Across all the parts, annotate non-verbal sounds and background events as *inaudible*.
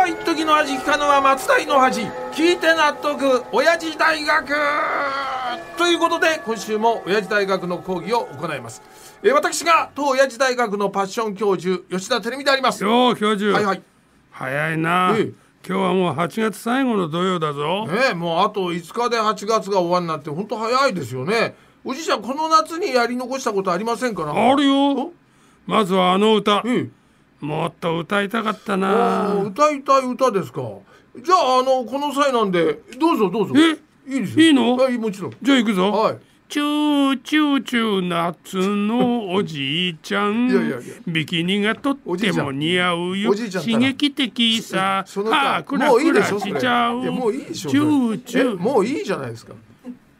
は一時の味聞かぬは松代の恥聞いて納得親父大学。ということで今週も親父大学の講義を行います。えー私が当親父大学のパッション教授吉田照美であります。よう教授、はいはい。早いな、ええ。今日はもう8月最後の土曜だぞ、ねえもうあと5日で8月が終わりになって本当早いですよね。おじいちゃんこの夏にやり残したことありませんか？なあるよ。まずはあの歌。ええもっと歌いたかったあなー歌いたい歌ですか？じゃああのこの際なんでどうぞどうぞ。え？いいですよ。いいの？はいもちろん。じゃあ行くぞ、はい。チューチューチュー夏のおじいちゃん。いやいやいや。ビキニがとっても似合うよ。刺激的さ。そのはあクラクラでしちゃう。もういいでしょチューチュえーもういいじゃないですか。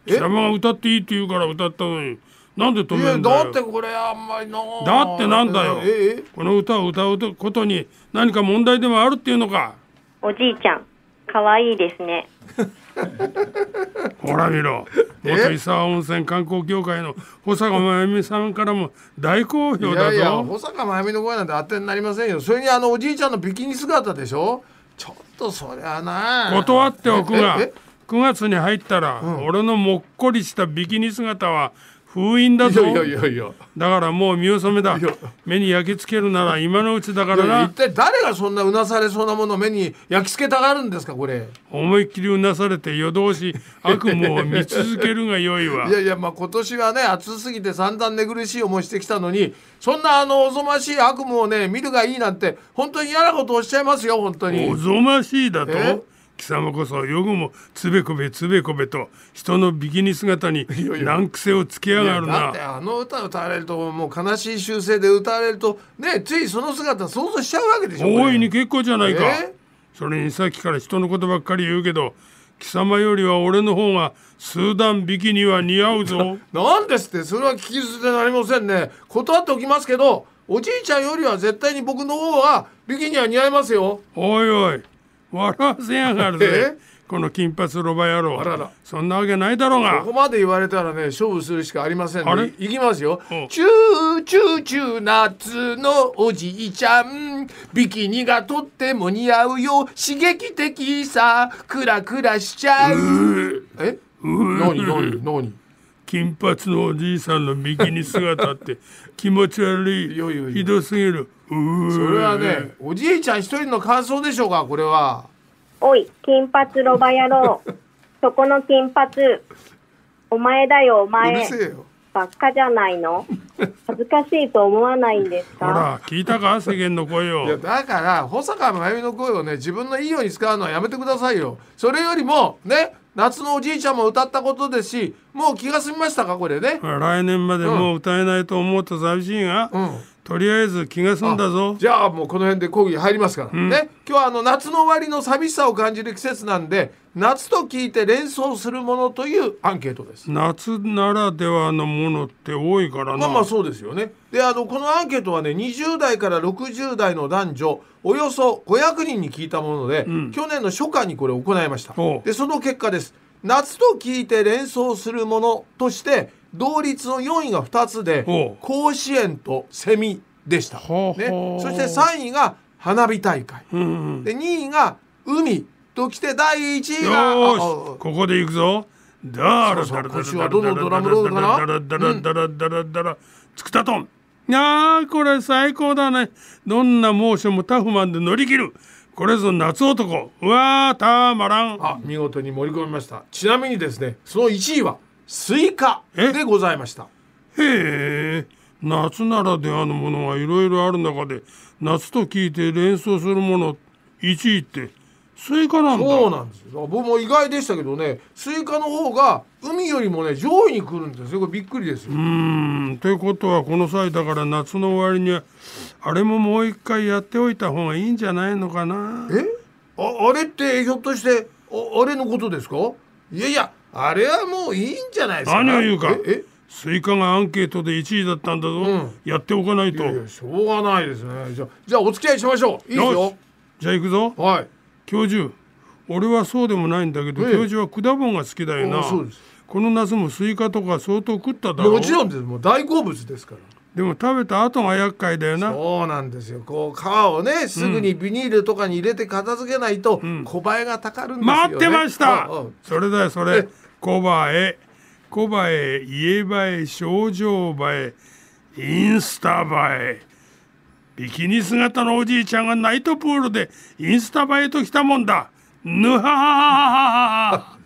え貴様が歌っていいって言うから歌ったのになんで止めんだよ。だってこれあんまりなだってなんだよ。ええこの歌を歌うことに何か問題でもあるっていうのか。おじいちゃん、可愛いですね。*laughs* ほら見ろ。え？元伊沢温泉観光協会の保坂真由美さんからも大好評だいやいやぞ保坂真由美の声なんて当てになりませんよ。それにあのおじいちゃんのビキニ姿でしょ？ちょっとそりゃな断っておくが。え？え？9月に入ったら、俺のもっこりしたビキニ姿は封印だぞ。いやいやいやだからもう見納めだ。目に焼き付けるなら今のうちだからな。一体誰がそんなうなされそうなものを目に焼き付けたがるんですかこれ。思いっきりうなされて夜通し悪夢を見続けるがよいわ。*laughs* いやいやまあ今年はね暑すぎて散々寝苦しい思いしてきたのにそんなあのおぞましい悪夢をね見るがいいなんて本当に嫌なことをおっしゃいますよ本当に。おぞましいだと？え？貴様こそよくもつべこべつべこべと人のビキニ姿に難癖をつけやがるな。だってあの歌歌われるともう悲しい修正で歌われるとねついその姿想像しちゃうわけでしょ大いに結構じゃないか。え？それにさっきから人のことばっかり言うけど貴様よりは俺の方がスーダンビキニは似合うぞ。*laughs* なんですってそれは聞き捨てなりませんね。断っておきますけどおじいちゃんよりは絶対に僕の方がビキニは似合いますよ。おいおい笑わせやがるぜ。え？この金髪ロバ野郎。あらら。そんなわけないだろうが。ここまで言われたらね勝負するしかありません。あれ？ねいいきますよ。う。んチューチューチュー夏のおじいちゃん。ビキニがとっても似合うよ。刺激的さ。クラクラしちゃう。え？何何何？金髪のおじいさんのビキニ姿って *laughs* 気持ち悪い。ひどすぎる。うー。それはねおじいちゃん一人の感想でしょうかこれは。おい、金髪ロバ野郎。*laughs* そこの金髪。お前だよ、おうる前。せえよ。ばっかじゃないの？*laughs* 恥ずかしいと思わないんですほから聞いたか？世間の声いやをだから保坂真由美の声をね自分のいいように使うのはやめてくださいよ。それよりもね夏のおじいちゃんも歌ったことですしもう気が済みましたかこれね。来年までもう歌えないと思うと寂しいが、うんとりあえず気が済んだぞ。じゃあもうこの辺で講義入りますから、ね。今日はあの夏の終わりの寂しさを感じる季節なんで夏と聞いて連想するものというアンケートです。夏ならではのものって多いからな、まあまあそうですよね。であのこのアンケートはね20代から60代の男女およそ500人に聞いたもので、去年の初夏にこれを行いました。でその結果です。夏と聞いて連想するものとして同率の4位が2つで甲子園とセミでした、ほうほう。ね、そして3位が花火大会。うんうんで2位が海ときて第1位がここで行くぞ。だらだらだらラムロールかなだらだらだらだらだらつくたとんいやーこれ最高だねどんな猛暑もタフマンで乗り切るこれぞ夏男うわーたまらんあ見事に盛り込みましたちなみにですねその1位はスイカえ？でございました。へえ。夏ならではのものがいろいろある中で夏と聞いて連想するもの1位ってスイカなんだ。そうなんですよ。僕も意外でしたけどねスイカの方が海よりもね上位に来るんですよ。これびっくりですよ。うーん。ということはこの際だから夏の終わりにはあれももう一回やっておいた方がいいんじゃないのかな。え？ああれってひょっとしてああれのことですか？いやいやあれはもういいんじゃないですか？何を言うか？えスイカがアンケートで1位だったんだぞ、ん。やっておかないと。えいやしょうがないですね。じゃあじゃあお付き合いしましょう。いいよ。じゃあ行くぞ。はい。教授俺はそうでもないんだけど、ええ。教授は果物が好きだよな。あそうです。この夏もスイカとか相当食っただろ？もちろんです。もう大好物ですからでも食べた後が厄介だよな。そうなんですよ。こう皮をねすぐにビニールとかに入れて片付けないと小バエがたかるんですよ、ね。待ってました。それだよそえ。れ小映え。小映え家映え症状映えインスタ映え。ビキニ姿のおじいちゃんがナイトプールでインスタ映えときたもんだぬ *laughs* は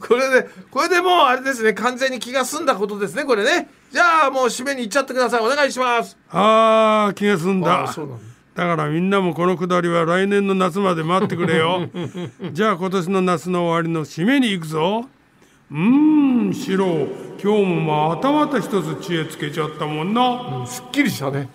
これでこれでもうあれですね。完全に気が済んだことですねこれね。じゃあもう締めに行っちゃってください。お願いします。あー気が済んだ。あそうなんだ。だからみんなもこのくだりは来年の夏まで待ってくれよ。*laughs* じゃあ今年の夏の終わりの締めに行くぞ。うーんシロ今日もまたまた一つ知恵つけちゃったもんな。すっきりしたね